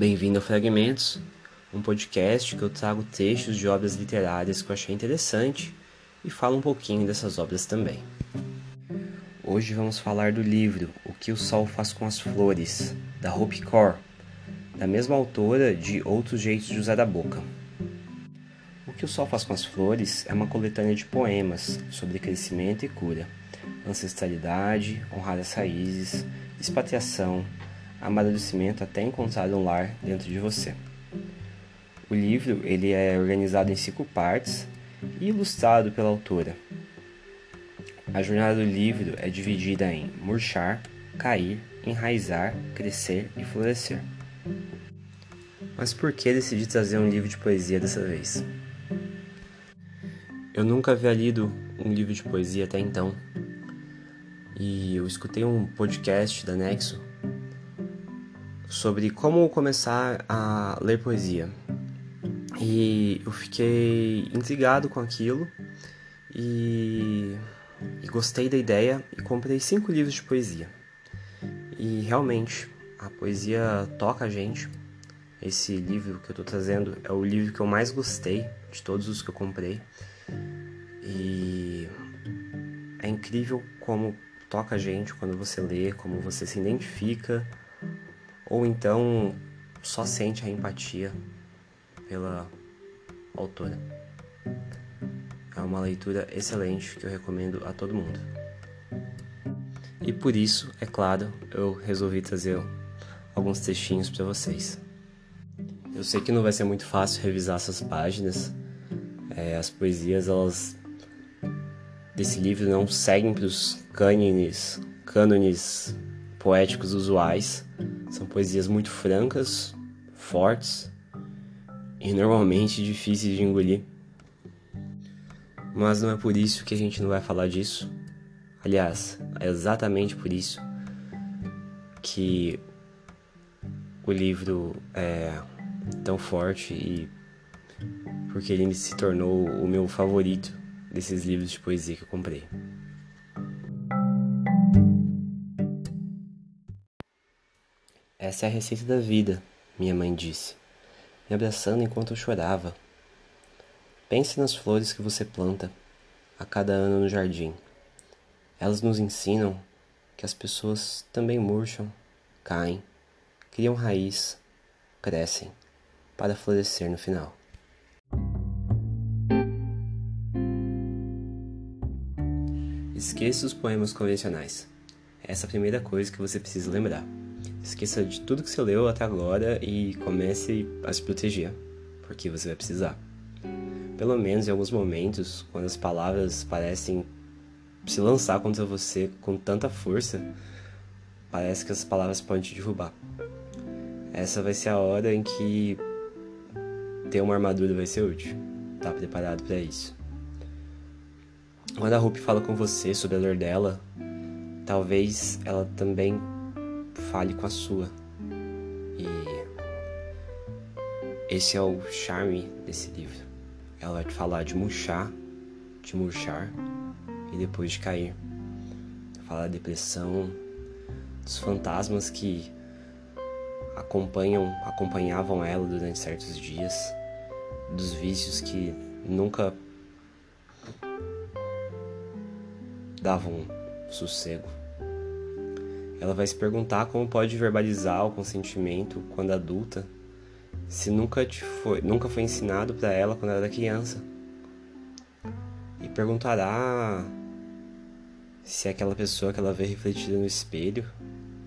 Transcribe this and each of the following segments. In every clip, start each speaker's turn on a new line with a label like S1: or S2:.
S1: Bem-vindo ao Fragmentos, um podcast que eu trago textos de obras literárias que eu achei interessante e falo um pouquinho dessas obras também. Hoje vamos falar do livro O que o Sol faz com as Flores, da Hope Core, da mesma autora de Outros Jeitos de Usar a Boca. O que o Sol faz com as Flores é uma coletânea de poemas sobre crescimento e cura, ancestralidade, honrar as raízes, expatriação, amadurecimento até encontrar um lar dentro de você. O livro ele é organizado em cinco partes e ilustrado pela autora. A jornada do livro é dividida em murchar, cair, enraizar, crescer e florescer. Mas por que decidi trazer um livro de poesia dessa vez? Eu nunca havia lido um livro de poesia até então. E eu escutei um podcast da Nexo sobre como começar a ler poesia. E eu fiquei intrigado com aquilo e, e gostei da ideia e comprei cinco livros de poesia. E realmente, a poesia toca a gente. Esse livro que eu estou trazendo é o livro que eu mais gostei de todos os que eu comprei. E é incrível como toca a gente quando você lê, como você se identifica ou então só sente a empatia pela autora. É uma leitura excelente que eu recomendo a todo mundo. E por isso, é claro, eu resolvi trazer alguns textinhos para vocês. Eu sei que não vai ser muito fácil revisar essas páginas. É, as poesias, elas desse livro não seguem para os cânones, cânones poéticos usuais. São poesias muito francas, fortes e normalmente difíceis de engolir. Mas não é por isso que a gente não vai falar disso. Aliás, é exatamente por isso que o livro é tão forte e porque ele se tornou o meu favorito desses livros de poesia que eu comprei. Essa é a receita da vida, minha mãe disse, me abraçando enquanto eu chorava. Pense nas flores que você planta a cada ano no jardim. Elas nos ensinam que as pessoas também murcham, caem, criam raiz, crescem, para florescer no final. Esqueça os poemas convencionais. Essa é a primeira coisa que você precisa lembrar. Esqueça de tudo que você leu até agora e comece a se proteger, porque você vai precisar. Pelo menos em alguns momentos, quando as palavras parecem se lançar contra você com tanta força, parece que as palavras podem te derrubar. Essa vai ser a hora em que ter uma armadura vai ser útil. Tá preparado para isso. Quando a Rupi fala com você sobre a dor dela, talvez ela também fale com a sua. E esse é o charme desse livro. Ela vai te falar de murchar, de murchar e depois de cair. Falar da depressão, dos fantasmas que acompanham, acompanhavam ela durante certos dias, dos vícios que nunca davam sossego. Ela vai se perguntar como pode verbalizar o consentimento quando adulta, se nunca te foi, nunca foi ensinado para ela quando era criança. E perguntará se é aquela pessoa que ela vê refletida no espelho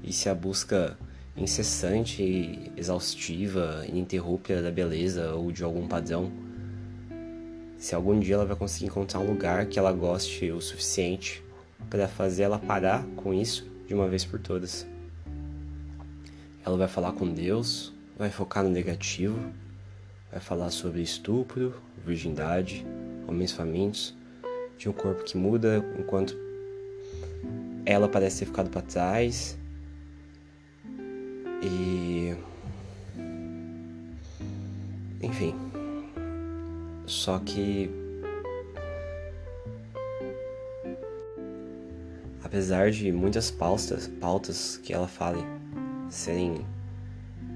S1: e se a busca incessante e exaustiva, ininterrupta da beleza ou de algum padrão, se algum dia ela vai conseguir encontrar um lugar que ela goste o suficiente para fazer ela parar com isso de uma vez por todas. Ela vai falar com Deus, vai focar no negativo, vai falar sobre estupro, virgindade, homens famintos, de um corpo que muda enquanto ela parece ter ficado para trás. E. Enfim. Só que apesar de muitas pautas, pautas que ela fale serem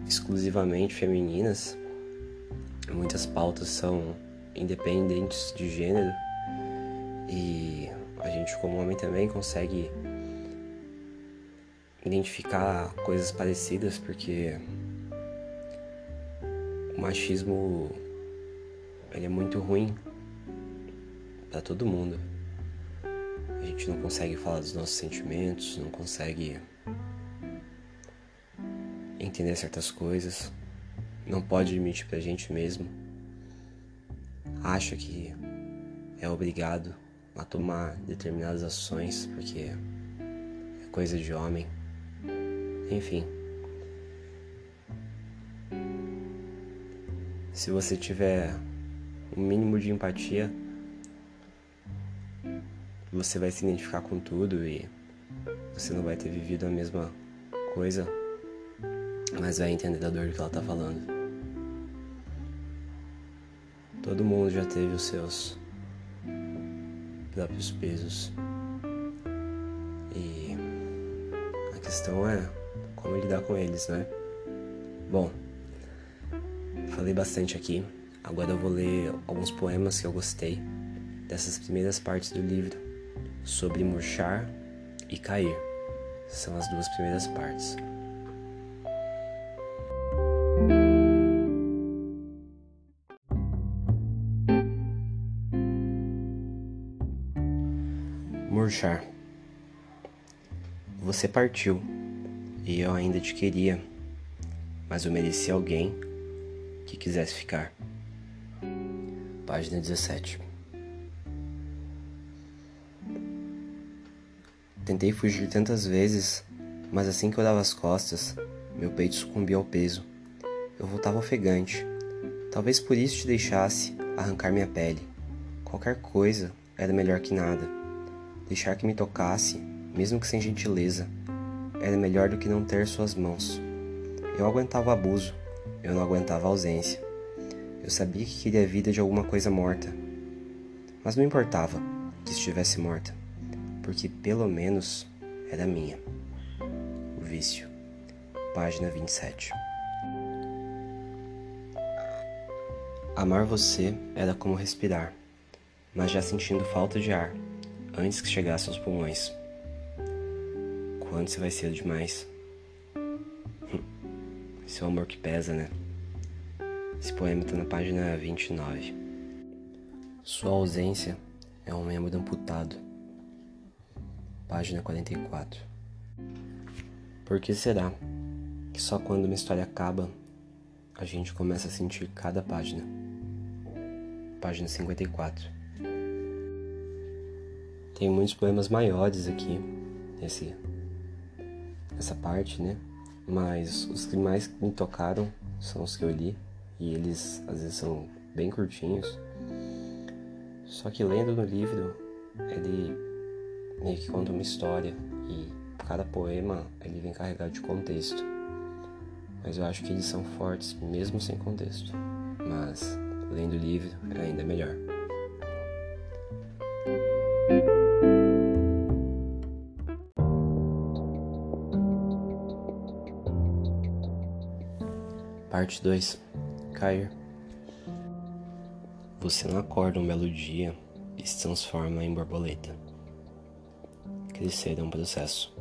S1: exclusivamente femininas. Muitas pautas são independentes de gênero e a gente como homem também consegue identificar coisas parecidas porque o machismo ele é muito ruim para todo mundo. Gente não consegue falar dos nossos sentimentos, não consegue entender certas coisas, não pode admitir pra gente mesmo. Acha que é obrigado a tomar determinadas ações porque é coisa de homem. Enfim. Se você tiver um mínimo de empatia, você vai se identificar com tudo e você não vai ter vivido a mesma coisa, mas vai entender da dor que ela tá falando. Todo mundo já teve os seus próprios pesos. E a questão é como lidar com eles, né? Bom, falei bastante aqui. Agora eu vou ler alguns poemas que eu gostei dessas primeiras partes do livro sobre murchar e cair. São as duas primeiras partes. Murchar. Você partiu e eu ainda te queria, mas eu mereci alguém que quisesse ficar. Página 17. Tentei fugir tantas vezes, mas assim que eu dava as costas, meu peito sucumbia ao peso. Eu voltava ofegante. Talvez por isso te deixasse arrancar minha pele. Qualquer coisa era melhor que nada. Deixar que me tocasse, mesmo que sem gentileza, era melhor do que não ter suas mãos. Eu aguentava abuso, eu não aguentava ausência. Eu sabia que queria a vida de alguma coisa morta. Mas não importava que estivesse morta, porque pelo menos era minha. O vício. Página 27. Amar você era como respirar, mas já sentindo falta de ar, antes que chegasse aos pulmões. Quando você vai cedo demais? Esse é o amor que pesa, né? Esse poema está na página 29. Sua ausência é um membro amputado. Página 44. Por que será que só quando uma história acaba a gente começa a sentir cada página? Página 54. Tem muitos poemas maiores aqui nesse essa parte, né? Mas os que mais me tocaram são os que eu li e eles às vezes são bem curtinhos. Só que lendo no livro, ele meio que conta uma história e cada poema ele vem carregado de contexto. Mas eu acho que eles são fortes mesmo sem contexto. Mas lendo o livro é ainda melhor. Parte 2 Cair Você não acorda um belo dia e se transforma em borboleta. Crescer é um processo.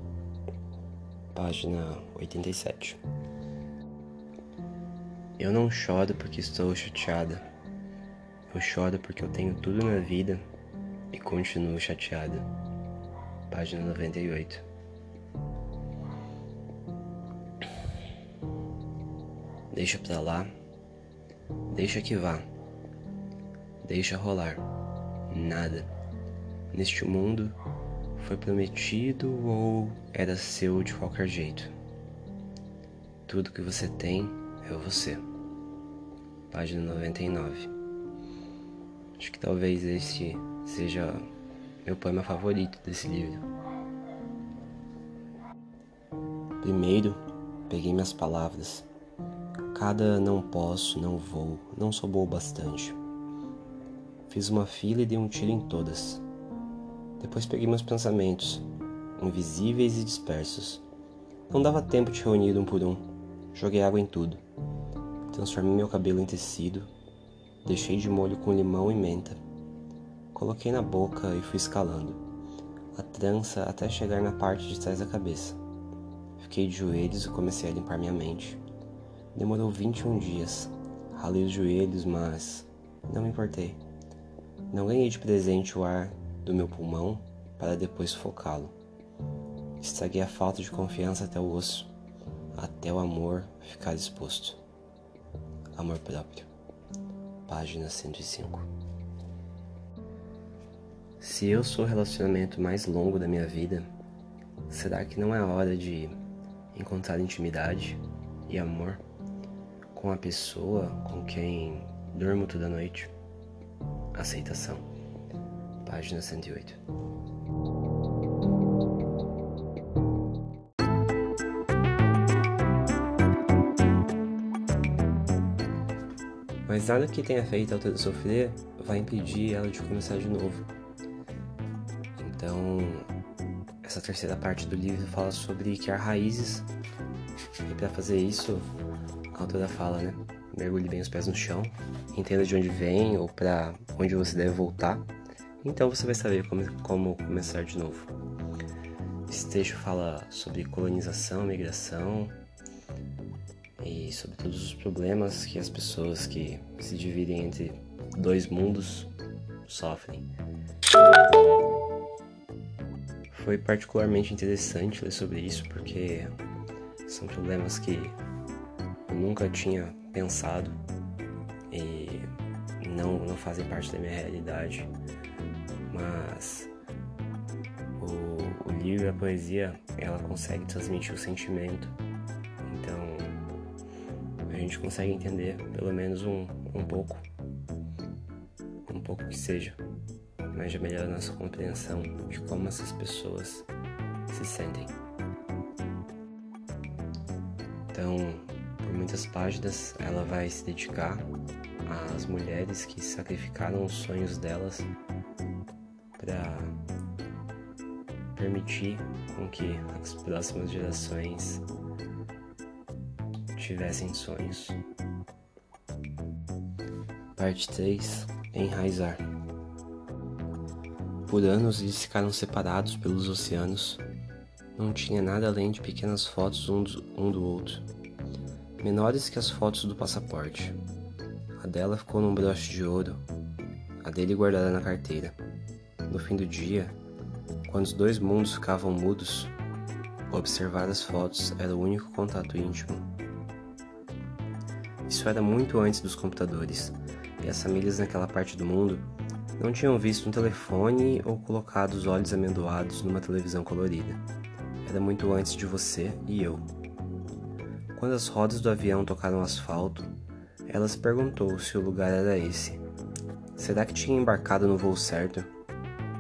S1: Página 87 Eu não choro porque estou chateada. Eu choro porque eu tenho tudo na vida e continuo chateada. Página 98 Deixa pra lá. Deixa que vá. Deixa rolar. Nada. Neste mundo foi prometido ou era seu de qualquer jeito. Tudo que você tem é você. Página 99. Acho que talvez este seja meu poema favorito desse livro. Primeiro, peguei minhas palavras Cada não posso, não vou, não sou bom bastante. Fiz uma fila e dei um tiro em todas. Depois peguei meus pensamentos, invisíveis e dispersos. Não dava tempo de reunir um por um. Joguei água em tudo. Transformei meu cabelo em tecido. Deixei de molho com limão e menta. Coloquei na boca e fui escalando. A trança até chegar na parte de trás da cabeça. Fiquei de joelhos e comecei a limpar minha mente. Demorou 21 dias. Ralei os joelhos, mas não me importei. Não ganhei de presente o ar do meu pulmão para depois sufocá-lo. Estraguei a falta de confiança até o osso, até o amor ficar exposto. Amor próprio. Página 105. Se eu sou o relacionamento mais longo da minha vida, será que não é hora de encontrar intimidade e amor com a pessoa com quem durmo toda noite? Aceitação. Página 108. Mas nada que tenha feito a autora sofrer vai impedir ela de começar de novo. Então, essa terceira parte do livro fala sobre criar raízes. E para fazer isso, a autora fala, né? Mergulhe bem os pés no chão, entenda de onde vem ou para onde você deve voltar. Então você vai saber como, como começar de novo. Esse texto fala sobre colonização, migração, e sobre todos os problemas que as pessoas que se dividem entre dois mundos sofrem. Foi particularmente interessante ler sobre isso porque são problemas que eu nunca tinha pensado e não, não fazem parte da minha realidade, mas o, o livro e a poesia ela consegue transmitir o sentimento a gente consegue entender pelo menos um, um pouco, um pouco que seja, mas já melhora a nossa compreensão de como essas pessoas se sentem. Então, por muitas páginas, ela vai se dedicar às mulheres que sacrificaram os sonhos delas para permitir com que as próximas gerações tivessem sonhos. Parte 3 Enraizar Por anos eles ficaram separados pelos oceanos. Não tinha nada além de pequenas fotos um do, um do outro, menores que as fotos do passaporte. A dela ficou num broche de ouro, a dele guardada na carteira. No fim do dia, quando os dois mundos ficavam mudos, observar as fotos era o único contato íntimo. Isso era muito antes dos computadores, e as famílias naquela parte do mundo não tinham visto um telefone ou colocado os olhos amendoados numa televisão colorida. Era muito antes de você e eu. Quando as rodas do avião tocaram asfalto, ela se perguntou se o lugar era esse. Será que tinha embarcado no voo certo?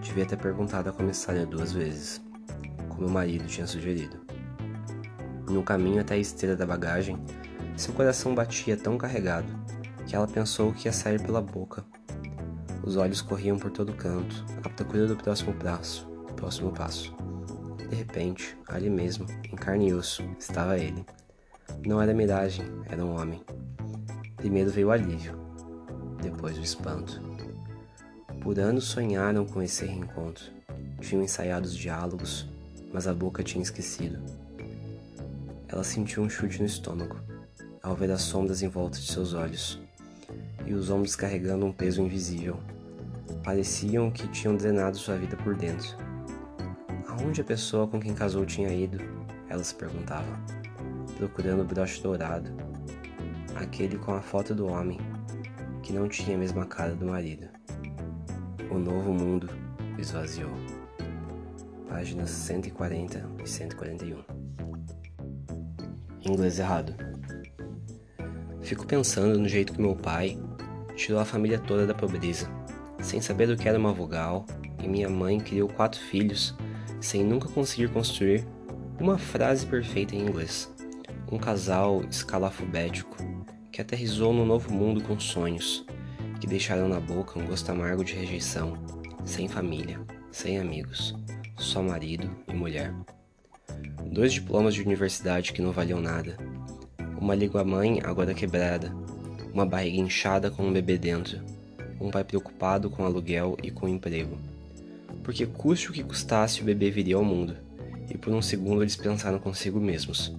S1: Devia ter perguntado à comissária duas vezes, como o marido tinha sugerido. No caminho até a esteira da bagagem, seu coração batia tão carregado que ela pensou que ia sair pela boca. Os olhos corriam por todo canto, à procura do próximo passo, próximo passo. De repente, ali mesmo, em carne e osso, estava ele. Não era miragem, era um homem. Primeiro veio o alívio, depois o espanto. Por anos sonharam com esse reencontro. Tinham ensaiado os diálogos, mas a boca tinha esquecido. Ela sentiu um chute no estômago ao ver as sombras em volta de seus olhos, e os ombros carregando um peso invisível. Pareciam que tinham drenado sua vida por dentro. Aonde a pessoa com quem casou tinha ido? Ela se perguntava, procurando o broche dourado, aquele com a foto do homem, que não tinha a mesma cara do marido. O novo mundo esvaziou. Páginas 140 e 141. Inglês errado. Fico pensando no jeito que meu pai tirou a família toda da pobreza, sem saber do que era uma vogal, e minha mãe criou quatro filhos sem nunca conseguir construir uma frase perfeita em inglês. Um casal escalafobético que aterrizou no novo mundo com sonhos, que deixaram na boca um gosto amargo de rejeição, sem família, sem amigos, só marido e mulher. Dois diplomas de universidade que não valiam nada, Uma língua mãe agora quebrada, uma barriga inchada com um bebê dentro, um pai preocupado com aluguel e com emprego. Porque custe o que custasse, o bebê viria ao mundo, e por um segundo eles pensaram consigo mesmos: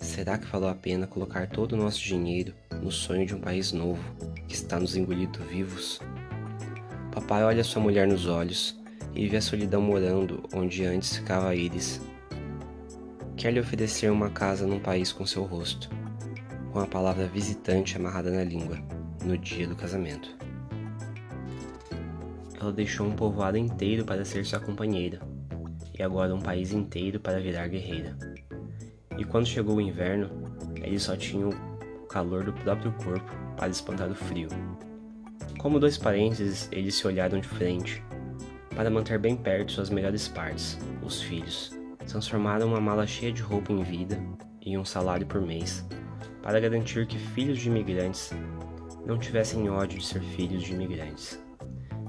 S1: será que valeu a pena colocar todo o nosso dinheiro no sonho de um país novo que está nos engolindo vivos? Papai olha sua mulher nos olhos e vê a solidão morando onde antes ficava a íris. Quer lhe oferecer uma casa num país com seu rosto, com a palavra visitante amarrada na língua, no dia do casamento. Ela deixou um povoado inteiro para ser sua companheira, e agora um país inteiro para virar guerreira. E quando chegou o inverno, ele só tinha o calor do próprio corpo para espantar o frio. Como dois parentes, eles se olharam de frente para manter bem perto suas melhores partes, os filhos. Transformaram uma mala cheia de roupa em vida e um salário por mês para garantir que filhos de imigrantes não tivessem ódio de ser filhos de imigrantes.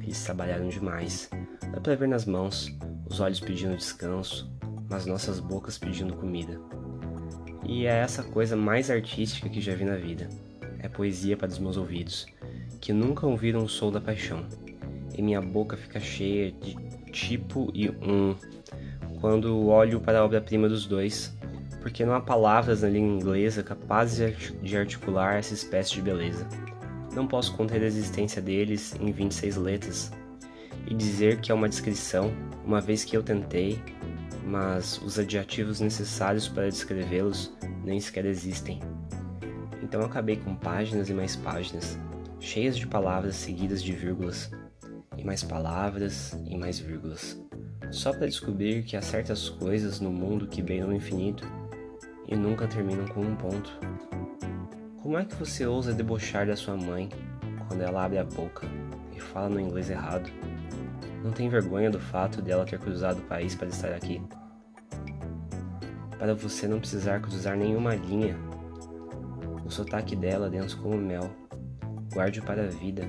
S1: Eles trabalharam demais, dá para ver nas mãos, os olhos pedindo descanso, mas nossas bocas pedindo comida. E é essa coisa mais artística que já vi na vida. É poesia para os meus ouvidos, que nunca ouviram o som da paixão. E minha boca fica cheia de tipo e um quando olho para a obra-prima dos dois, porque não há palavras na língua inglesa capazes de articular essa espécie de beleza. Não posso conter a existência deles em 26 letras e dizer que é uma descrição, uma vez que eu tentei, mas os adjetivos necessários para descrevê-los nem sequer existem. Então acabei com páginas e mais páginas, cheias de palavras seguidas de vírgulas, e mais palavras e mais vírgulas, só para descobrir que há certas coisas no mundo que beiram no infinito e nunca terminam com um ponto. Como é que você ousa debochar da sua mãe quando ela abre a boca e fala no inglês errado? Não tem vergonha do fato dela ter cruzado o país para estar aqui? Para você não precisar cruzar nenhuma linha, o sotaque dela dentro como mel. Guarde para a vida.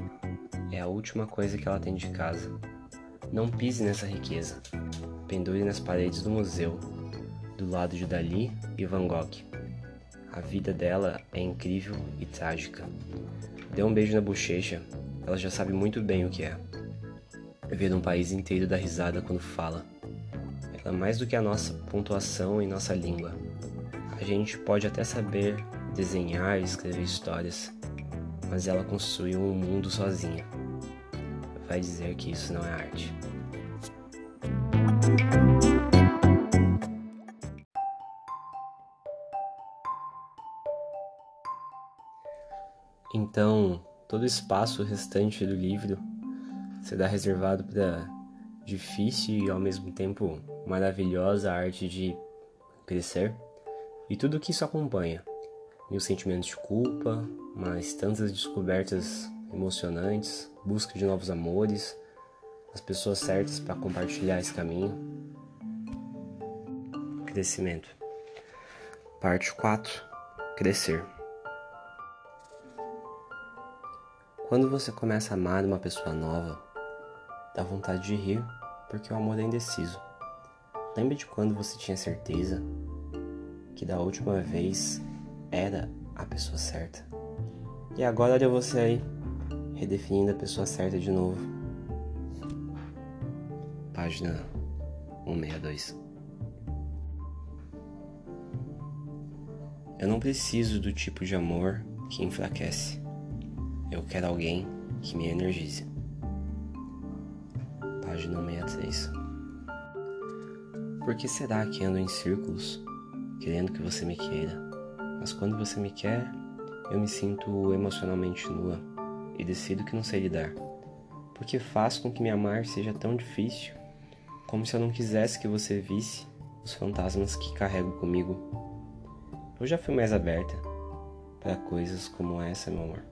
S1: É a última coisa que ela tem de casa. Não pise nessa riqueza. Pendure nas paredes do museu do lado de Dali e Van Gogh. A vida dela é incrível e trágica. Dê um beijo na bochecha, ela já sabe muito bem o que é. Ver um país inteiro dar risada quando fala. Ela é mais do que a nossa pontuação em nossa língua. A gente pode até saber desenhar e escrever histórias, mas ela construiu um mundo sozinha. Vai dizer que isso não é arte. Então, todo o espaço restante do livro será reservado para difícil e ao mesmo tempo maravilhosa arte de crescer e tudo o que isso acompanha. Mil sentimentos de culpa, mas tantas descobertas emocionantes, busca de novos amores, as pessoas certas para compartilhar esse caminho. Crescimento. Parte 4. Crescer. Quando você começa a amar uma pessoa nova, dá vontade de rir porque o amor é indeciso. Lembre de quando você tinha certeza que da última vez era a pessoa certa. E agora olha você aí, redefinindo a pessoa certa de novo. Página 162. Eu não preciso do tipo de amor que enfraquece. Eu quero alguém que me energize. Página 63. Por que será que ando em círculos, querendo que você me queira? Mas quando você me quer, eu me sinto emocionalmente nua e decido que não sei lidar. Porque faz com que me amar seja tão difícil, como se eu não quisesse que você visse os fantasmas que carrego comigo. Eu já fui mais aberta para coisas como essa, meu amor.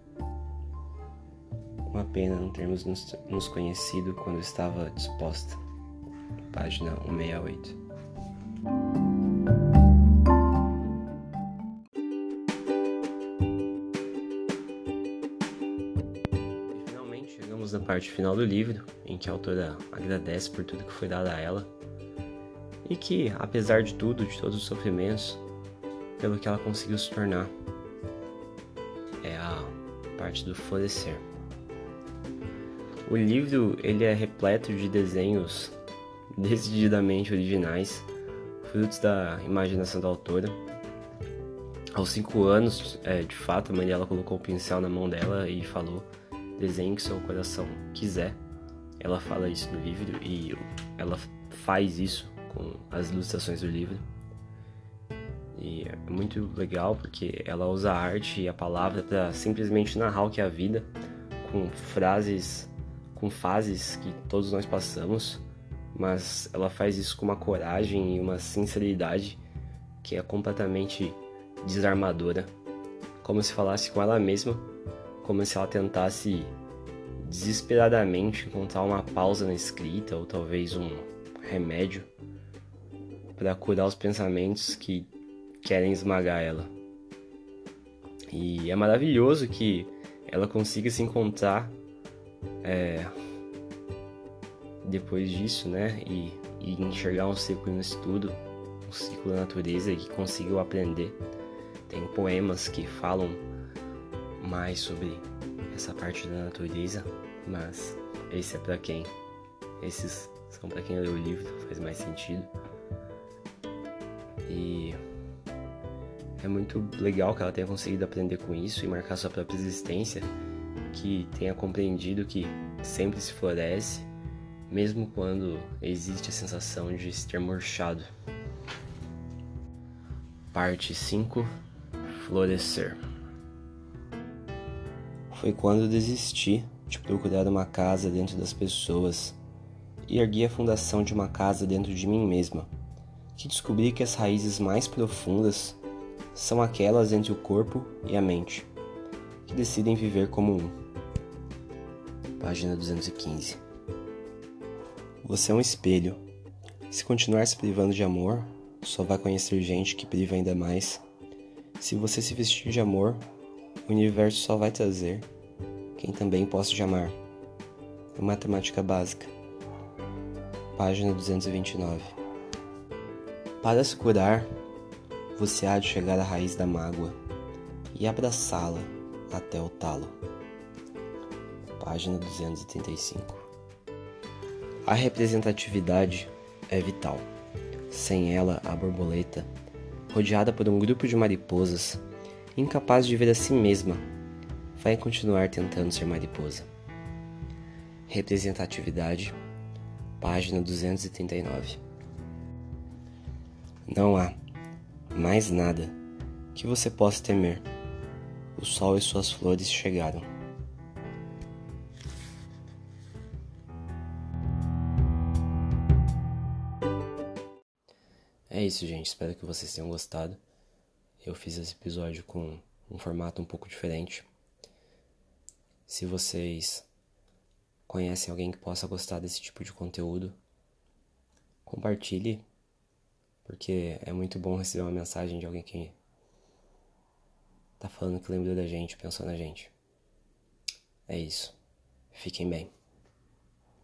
S1: Uma pena não termos nos, nos conhecido quando estava disposta. Página 168. Parte final do livro, em que a autora agradece por tudo que foi dado a ela e que, apesar de tudo, de todos os sofrimentos, pelo que ela conseguiu se tornar. É a parte do florescer. O livro ele é repleto de desenhos decididamente originais, frutos da imaginação da autora. Aos cinco anos, é, de fato, a mãe dela colocou o pincel na mão dela e falou: desenhe o que seu coração quiser. Ela fala isso no livro e ela faz isso com as ilustrações do livro. E é muito legal porque ela usa a arte e a palavra para simplesmente narrar o que é a vida, com frases, com fases que todos nós passamos, mas ela faz isso com uma coragem e uma sinceridade que é completamente desarmadora, como se falasse com ela mesma, como se ela tentasse desesperadamente encontrar uma pausa na escrita ou talvez um remédio para curar os pensamentos que querem esmagar ela. E é maravilhoso que ela consiga se encontrar é, depois disso, né? E, e, enxergar um ciclo no estudo, um ciclo da natureza que conseguiu aprender. Tem poemas que falam mais sobre essa parte da natureza, mas esse é para quem? Esses são para quem leu o livro, faz mais sentido. E é muito legal que ela tenha conseguido aprender com isso e marcar sua própria existência, que tenha compreendido que sempre se floresce, mesmo quando existe a sensação de ter murchado. Parte 5 Florescer Foi quando desisti de procurar uma casa dentro das pessoas e ergui a fundação de uma casa dentro de mim mesma, que descobri que as raízes mais profundas são aquelas entre o corpo e a mente, que decidem viver como um. Página 215. Você é um espelho. Se continuar se privando de amor, só vai conhecer gente que priva ainda mais. Se você se vestir de amor, o universo só vai trazer quem também possa te amar. É matemática básica. Página 229. Para se curar, você há de chegar à raiz da mágoa e abraçá-la até o talo. Página 235. A representatividade é vital. Sem ela, a borboleta, rodeada por um grupo de mariposas, incapaz de ver a si mesma, vai continuar tentando ser mariposa. Representatividade, página 239. Não há mais nada que você possa temer. O sol e suas flores chegaram. É isso, gente. Espero que vocês tenham gostado. Eu fiz esse episódio com um formato um pouco diferente. Se vocês conhecem alguém que possa gostar desse tipo de conteúdo, compartilhe porque é muito bom receber uma mensagem de alguém que tá falando que lembrou da gente, pensou na gente. É isso. Fiquem bem.